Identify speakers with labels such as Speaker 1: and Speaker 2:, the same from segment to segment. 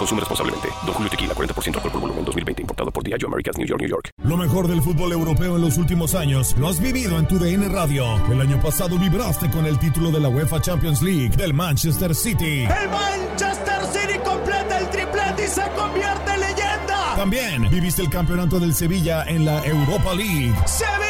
Speaker 1: Consume responsablemente. Don Julio Tequila, 40% alcohol por volumen, 2020. Importado por Diageo Americas, New York, New York.
Speaker 2: Lo mejor del fútbol europeo en los últimos años lo has vivido en tu DN Radio. El año pasado vibraste con el título de la UEFA Champions League del Manchester City.
Speaker 3: El Manchester City completa el triplete y se convierte en leyenda.
Speaker 2: También viviste el campeonato del Sevilla en la Europa League.
Speaker 3: Sevilla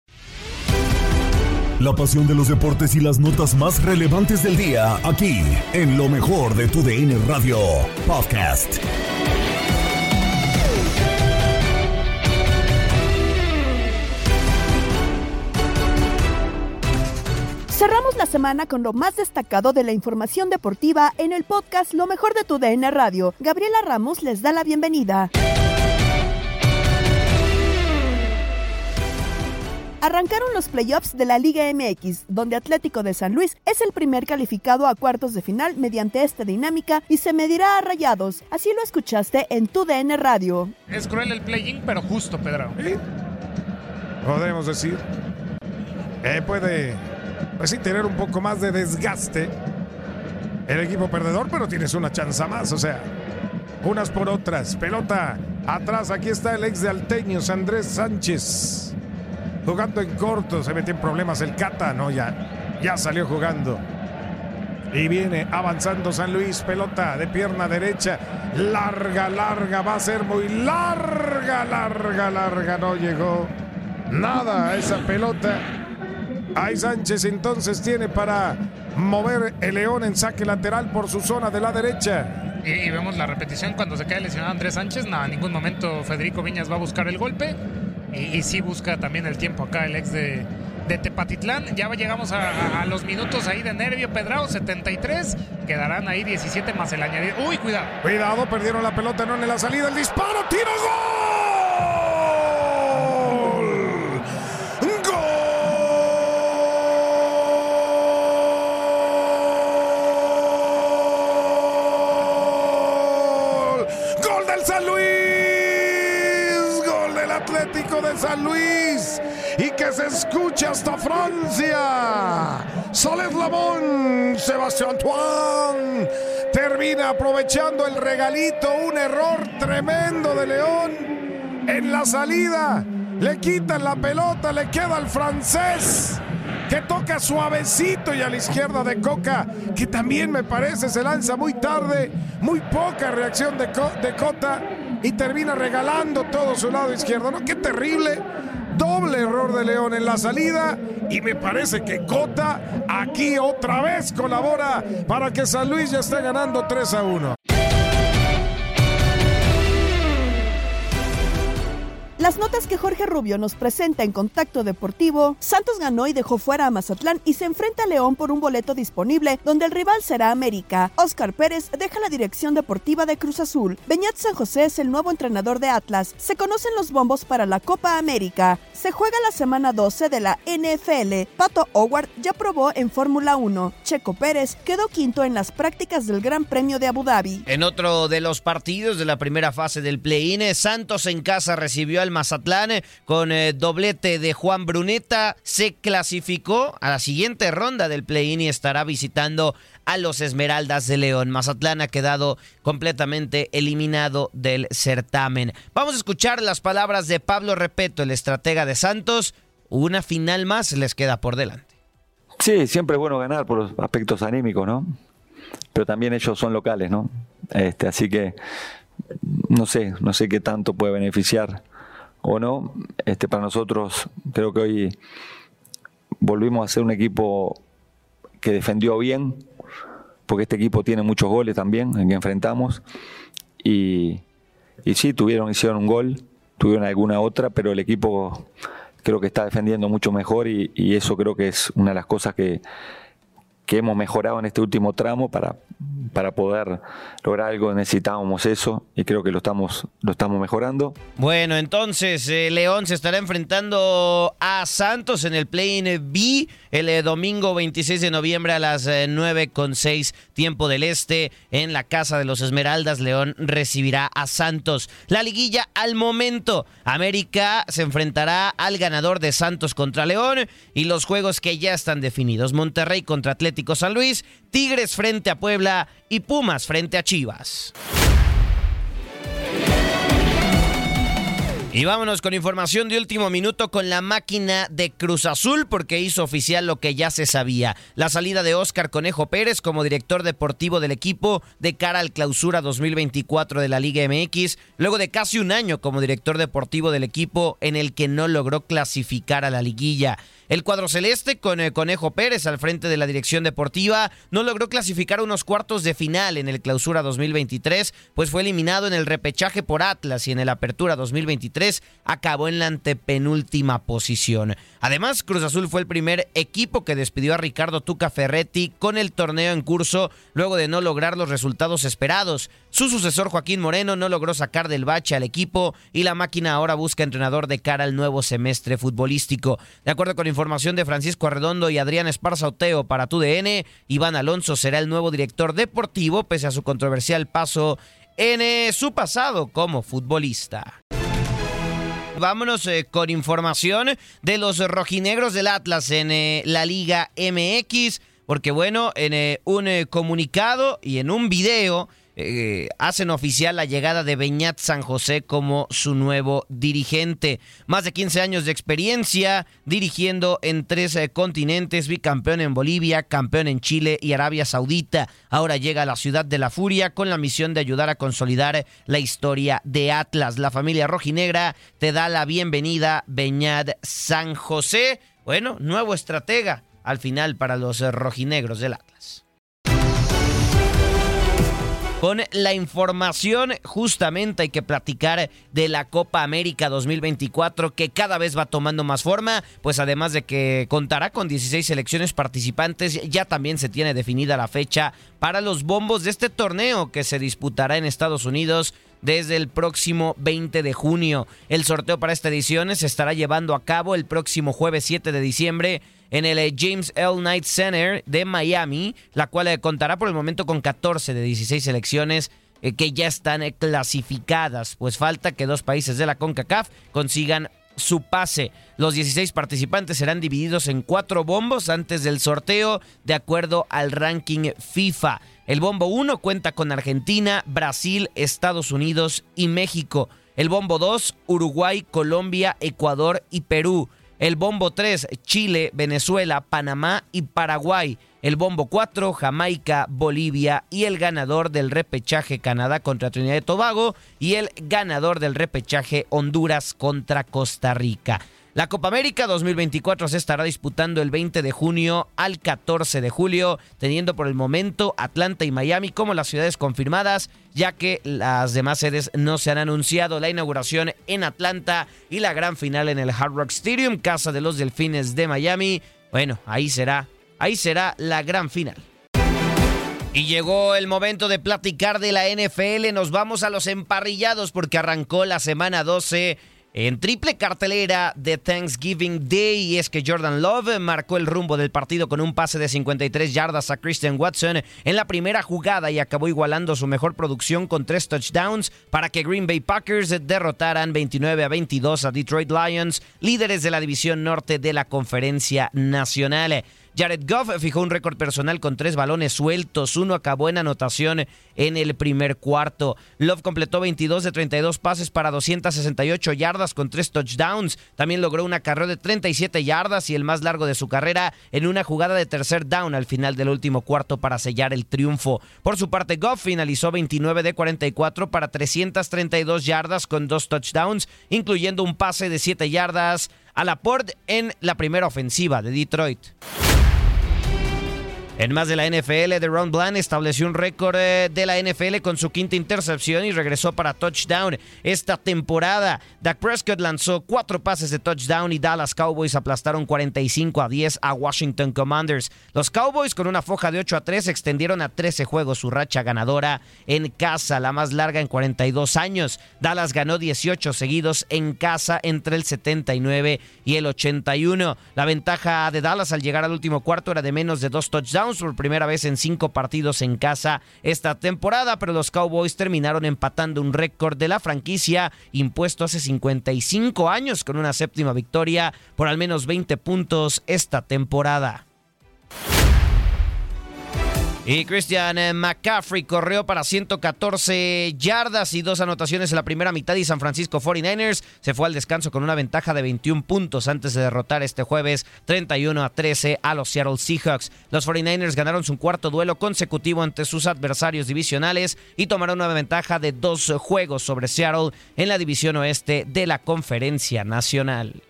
Speaker 2: La pasión de los deportes y las notas más relevantes del día, aquí, en lo mejor de tu DN Radio Podcast.
Speaker 4: Cerramos la semana con lo más destacado de la información deportiva en el podcast Lo mejor de tu DN Radio. Gabriela Ramos les da la bienvenida. Arrancaron los playoffs de la Liga MX, donde Atlético de San Luis es el primer calificado a cuartos de final mediante esta dinámica y se medirá a rayados. Así lo escuchaste en tu DN Radio.
Speaker 5: Es cruel el play-in, pero justo, Pedro.
Speaker 6: ¿Sí? Podemos decir. Eh, puede, pues sí, tener un poco más de desgaste el equipo perdedor, pero tienes una chance más, o sea, unas por otras. Pelota atrás, aquí está el ex de Alteños, Andrés Sánchez. Jugando en corto, se metió en problemas el Cata, no, ya, ya salió jugando. Y viene avanzando San Luis, pelota de pierna derecha, larga, larga, va a ser muy larga, larga, larga, no llegó nada a esa pelota. Ahí Sánchez entonces tiene para mover el León en saque lateral por su zona de la derecha.
Speaker 5: Y, vemos la repetición cuando se cae lesionado Andrés Sánchez. No, en ningún momento Federico Viñas va a buscar el golpe. Y, sí busca también el tiempo acá el ex de, de Tepatitlán. Ya llegamos a los minutos ahí de nervio, Pedrao, 73. Quedarán ahí 17 más el añadido. Uy, cuidado.
Speaker 6: Cuidado, perdieron la pelota, no en la salida, el disparo, tiro, gol. Se escuche hasta Francia. Soles Lamón, Sebastián Antoine termina aprovechando el regalito, un error tremendo de León en la salida. Le quitan la pelota, le queda al francés que toca suavecito y a la izquierda de Coca, que también me parece se lanza muy tarde, muy poca reacción de, de Cota y termina regalando todo su lado izquierdo. ¿No? Qué terrible. Doble error de León en la salida y me parece que Cota aquí otra vez colabora para que San Luis ya esté ganando 3 a 1.
Speaker 4: Las notas que Jorge Rubio nos presenta en Contacto Deportivo, Santos ganó y dejó fuera a Mazatlán y se enfrenta a León por un boleto disponible, donde el rival será América. Oscar Pérez deja la dirección deportiva de Cruz Azul. Beñat San José es el nuevo entrenador de Atlas. Se conocen los bombos para la Copa América. Se juega la semana 12 de la NFL. Pato Howard ya probó en Fórmula 1. Checo Pérez quedó quinto en las prácticas del Gran Premio de Abu Dhabi.
Speaker 7: En otro de los partidos de la primera fase del play-in, Santos en casa recibió al Mazatlán con eh, doblete de Juan Bruneta. Se clasificó a la siguiente ronda del play-in y estará visitando a los Esmeraldas de León. Mazatlán ha quedado completamente eliminado del certamen. Vamos a escuchar las palabras de Pablo Repeto, el estratega de Santos. Una final más les queda por delante.
Speaker 8: Sí, siempre es bueno ganar por los aspectos anímicos, ¿no? Pero también ellos son locales, ¿no? Este, así que no sé, no sé qué tanto puede beneficiar o no. Este, para nosotros creo que hoy volvimos a ser un equipo que defendió bien, porque este equipo tiene muchos goles también en que enfrentamos. Y, y sí, tuvieron, hicieron un gol, tuvieron alguna otra, pero el equipo creo que está defendiendo mucho mejor y, y eso creo que es una de las cosas que, que hemos mejorado en este último tramo para, para poder lograr algo necesitábamos eso y creo que lo estamos, lo estamos mejorando.
Speaker 7: Bueno, entonces eh, León se estará enfrentando a Santos en el Play-in B el eh, domingo 26 de noviembre a las eh, 9 con 6 tiempo del este en la Casa de los Esmeraldas. León recibirá a Santos. La liguilla al momento. América se enfrentará al ganador de Santos contra León y los juegos que ya están definidos. Monterrey contra Atlético San Luis, Tigres frente a Puebla y Pumas frente a Chivas. Y vámonos con información de último minuto con la máquina de Cruz Azul porque hizo oficial lo que ya se sabía. La salida de Óscar Conejo Pérez como director deportivo del equipo de cara al clausura 2024 de la Liga MX, luego de casi un año como director deportivo del equipo en el que no logró clasificar a la liguilla. El cuadro celeste, con el Conejo Pérez al frente de la dirección deportiva, no logró clasificar unos cuartos de final en el Clausura 2023, pues fue eliminado en el repechaje por Atlas y en el Apertura 2023 acabó en la antepenúltima posición. Además, Cruz Azul fue el primer equipo que despidió a Ricardo Tuca Ferretti con el torneo en curso luego de no lograr los resultados esperados. Su sucesor Joaquín Moreno no logró sacar del bache al equipo y la máquina ahora busca entrenador de cara al nuevo semestre futbolístico. De acuerdo con información de Francisco Arredondo y Adrián Esparza Oteo para TUDN, Iván Alonso será el nuevo director deportivo pese a su controversial paso en eh, su pasado como futbolista. Vámonos eh, con información de los rojinegros del Atlas en eh, la Liga MX, porque bueno, en un comunicado y en un video eh, hacen oficial la llegada de Beñat San José como su nuevo dirigente. Más de 15 años de experiencia dirigiendo en tres eh, continentes, bicampeón en Bolivia, campeón en Chile y Arabia Saudita. Ahora llega a la ciudad de la Furia con la misión de ayudar a consolidar la historia de Atlas. La familia rojinegra te da la bienvenida, Beñat San José. Bueno, nuevo estratega al final para los eh, rojinegros del Atlas. Con la información, justamente hay que platicar de la Copa América 2024 que cada vez va tomando más forma, pues además de que contará con 16 selecciones participantes, ya también se tiene definida la fecha para los bombos de este torneo que se disputará en Estados Unidos desde el próximo 20 de junio. El sorteo para esta edición se estará llevando a cabo el próximo jueves 7 de diciembre en el eh, James L. Knight Center de Miami, la cual eh, contará por el momento con 14 de 16 selecciones eh, que ya están clasificadas, pues falta que dos países de la CONCACAF consigan su pase. Los 16 participantes serán divididos en cuatro bombos antes del sorteo de acuerdo al ranking FIFA. El bombo 1 cuenta con Argentina, Brasil, Estados Unidos y México. El bombo 2, Uruguay, Colombia, Ecuador y Perú. El bombo 3, Chile, Venezuela, Panamá y Paraguay. El bombo 4, Jamaica, Bolivia y el ganador del repechaje Canadá contra Trinidad y Tobago y el ganador del repechaje Honduras contra Costa Rica. La Copa América 2024 se estará disputando el 20 de junio al 14 de julio, teniendo por el momento Atlanta y Miami como las ciudades confirmadas, ya que las demás sedes no se han anunciado. La inauguración en Atlanta y la gran final en el Hard Rock Stadium, casa de los Delfines de Miami. Bueno, ahí será, ahí será la gran final. Y llegó el momento de platicar de la NFL. Nos vamos a los emparrillados porque arrancó la semana 12 en triple cartelera de Thanksgiving Day y es que Jordan Love marcó el rumbo del partido con un pase de 53 yardas a Christian Watson en la primera jugada y acabó igualando su mejor producción con tres touchdowns para que Green Bay Packers derrotaran 29 a 22 a Detroit Lions, líderes de la división norte de la conferencia nacional. Jared Goff fijó un récord personal con tres balones sueltos. Uno acabó en anotación en el primer cuarto. Love completó 22 de 32 pases para 268 yardas con tres touchdowns. También logró una carrera de 37 yardas y el más largo de su carrera en una jugada de tercer down al final del último cuarto para sellar el triunfo. Por su parte, Goff finalizó 29 de 44 para 332 yardas con dos touchdowns, incluyendo un pase de 7 yardas a la Port en la primera ofensiva de Detroit. En más de la NFL, Ron Bland estableció un récord eh, de la NFL con su quinta intercepción y regresó para touchdown esta temporada. Dak Prescott lanzó cuatro pases de touchdown y Dallas Cowboys aplastaron 45 a 10 a Washington Commanders. Los Cowboys con una foja de 8 a 3 extendieron a 13 juegos su racha ganadora en casa, la más larga en 42 años. Dallas ganó 18 seguidos en casa entre el 79 y el 81. La ventaja de Dallas al llegar al último cuarto era de menos de dos touchdowns por primera vez en cinco partidos en casa esta temporada, pero los Cowboys terminaron empatando un récord de la franquicia impuesto hace 55 años con una séptima victoria por al menos 20 puntos esta temporada. Y Christian eh, McCaffrey corrió para 114 yardas y dos anotaciones en la primera mitad y San Francisco 49ers se fue al descanso con una ventaja de 21 puntos antes de derrotar este jueves 31 a 13 a los Seattle Seahawks. Los 49ers ganaron su cuarto duelo consecutivo ante sus adversarios divisionales y tomaron una ventaja de dos juegos sobre Seattle en la división oeste de la Conferencia Nacional.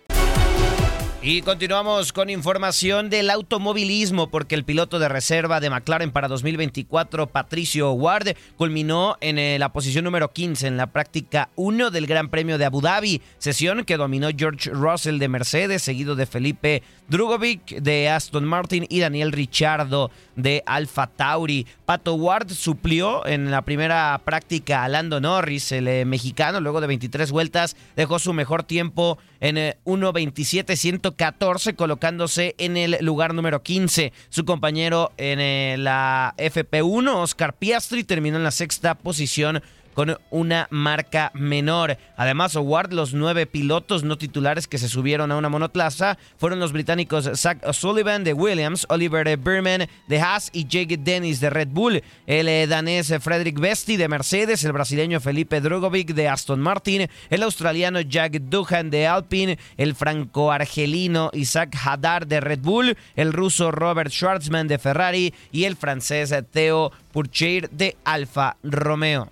Speaker 7: Y continuamos con información del automovilismo porque el piloto de reserva de McLaren para 2024, Patricio Ward, culminó en eh, la posición número 15 en la práctica 1 del Gran Premio de Abu Dhabi, sesión que dominó George Russell de Mercedes, seguido de Felipe Drugovic de Aston Martin y Daniel Ricciardo de Alfa Tauri. Pato Ward suplió en la primera práctica a Lando Norris, el eh, mexicano, luego de 23 vueltas, dejó su mejor tiempo en 1.27.114, eh, colocándose en el lugar número 15. Su compañero en eh, la FP1, Oscar Piastri, terminó en la sexta posición con una marca menor. Además, Howard, los nueve pilotos no titulares que se subieron a una monoplaza fueron los británicos Zach Sullivan de Williams, Oliver Berman de Haas y Jake Dennis de Red Bull, el eh, danés Frederick Vesti de Mercedes, el brasileño Felipe Drogovic de Aston Martin, el australiano Jack Duhan de Alpine, el franco-argelino Isaac Hadar de Red Bull, el ruso Robert Schwartzman de Ferrari y el francés Theo Pourchaire de Alfa Romeo.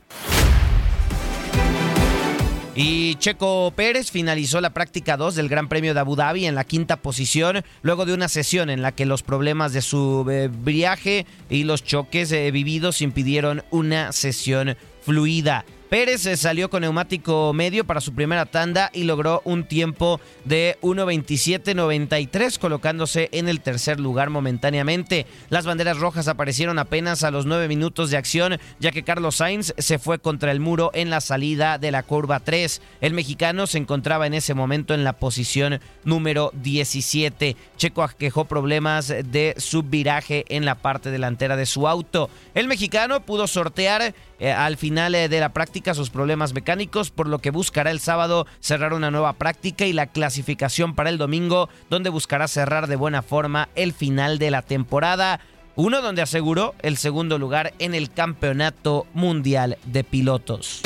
Speaker 7: Y Checo Pérez finalizó la práctica 2 del Gran Premio de Abu Dhabi en la quinta posición, luego de una sesión en la que los problemas de su eh, viaje y los choques eh, vividos impidieron una sesión fluida. Pérez salió con neumático medio para su primera tanda y logró un tiempo de 1.27.93, colocándose en el tercer lugar momentáneamente. Las banderas rojas aparecieron apenas a los nueve minutos de acción, ya que Carlos Sainz se fue contra el muro en la salida de la curva 3. El mexicano se encontraba en ese momento en la posición número 17. Checo aquejó problemas de subviraje en la parte delantera de su auto. El mexicano pudo sortear eh, al final eh, de la práctica sus problemas mecánicos, por lo que buscará el sábado cerrar una nueva práctica y la clasificación para el domingo, donde buscará cerrar de buena forma el final de la temporada. Uno donde aseguró el segundo lugar en el Campeonato Mundial de Pilotos.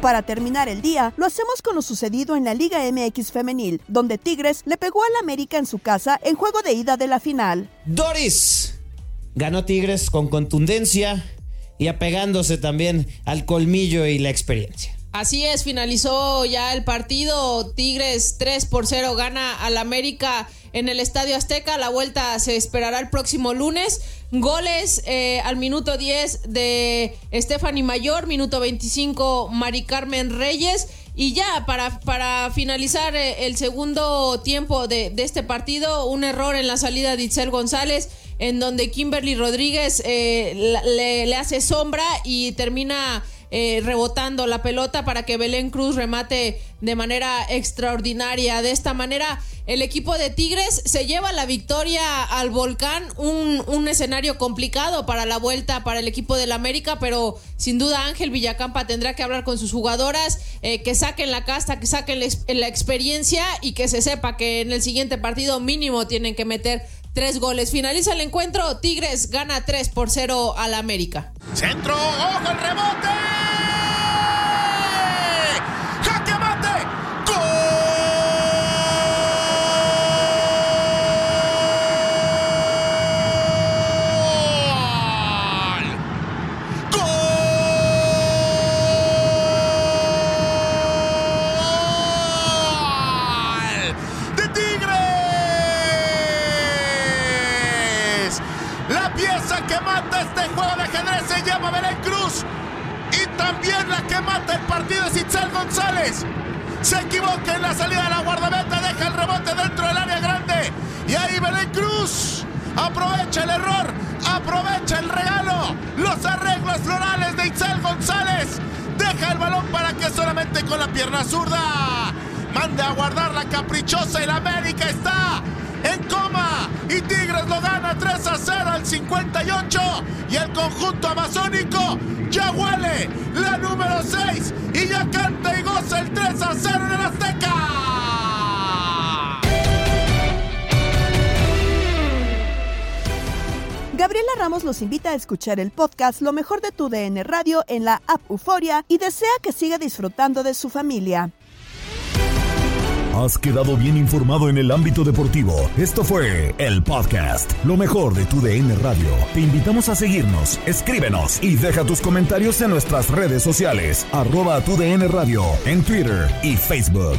Speaker 4: Para terminar el día, lo hacemos con lo sucedido en la Liga MX femenil, donde Tigres le pegó al América en su casa en juego de ida de la final.
Speaker 7: Doris Ganó Tigres con contundencia y apegándose también al colmillo y la experiencia.
Speaker 9: Así es, finalizó ya el partido. Tigres 3 por 0 gana al América en el Estadio Azteca. La vuelta se esperará el próximo lunes. Goles eh, al minuto 10 de Stephanie Mayor, minuto 25 Mari Carmen Reyes. Y ya, para, para finalizar eh, el segundo tiempo de, este partido, un error en la salida de Itzel González, en donde Kimberly Rodríguez eh, le, hace sombra y termina eh, rebotando la pelota para que Belén Cruz remate de manera extraordinaria. De esta manera, el equipo de Tigres se lleva la victoria al volcán, un, escenario complicado para la vuelta para el equipo del América, pero sin duda Ángel Villacampa tendrá que hablar con sus jugadoras, eh, que saquen la casta, que saquen la experiencia y que se sepa que en el siguiente partido mínimo tienen que meter tres goles. Finaliza el encuentro, Tigres gana 3 por 0 al América.
Speaker 3: Centro, ojo el rebote. Aprovecha el error, aprovecha el regalo, los arreglos florales de Itzel González. Deja el balón para que solamente con la pierna zurda. Mande a guardar la caprichosa y la América está en coma. Y Tigres lo gana 3 a 0 al 58 y el conjunto amazónico ya huele la número 6 y ya canta y goza el 3 a 0 en el Azteca.
Speaker 4: Gabriela Ramos los invita a escuchar el podcast Lo mejor de tu DN Radio en la app Euforia y desea que siga disfrutando de su familia.
Speaker 2: Has quedado bien informado en el ámbito deportivo. Esto fue el podcast, lo mejor de tu DN Radio. Te invitamos a seguirnos, escríbenos y deja tus comentarios en nuestras redes sociales, arroba tu DN Radio, en Twitter y Facebook.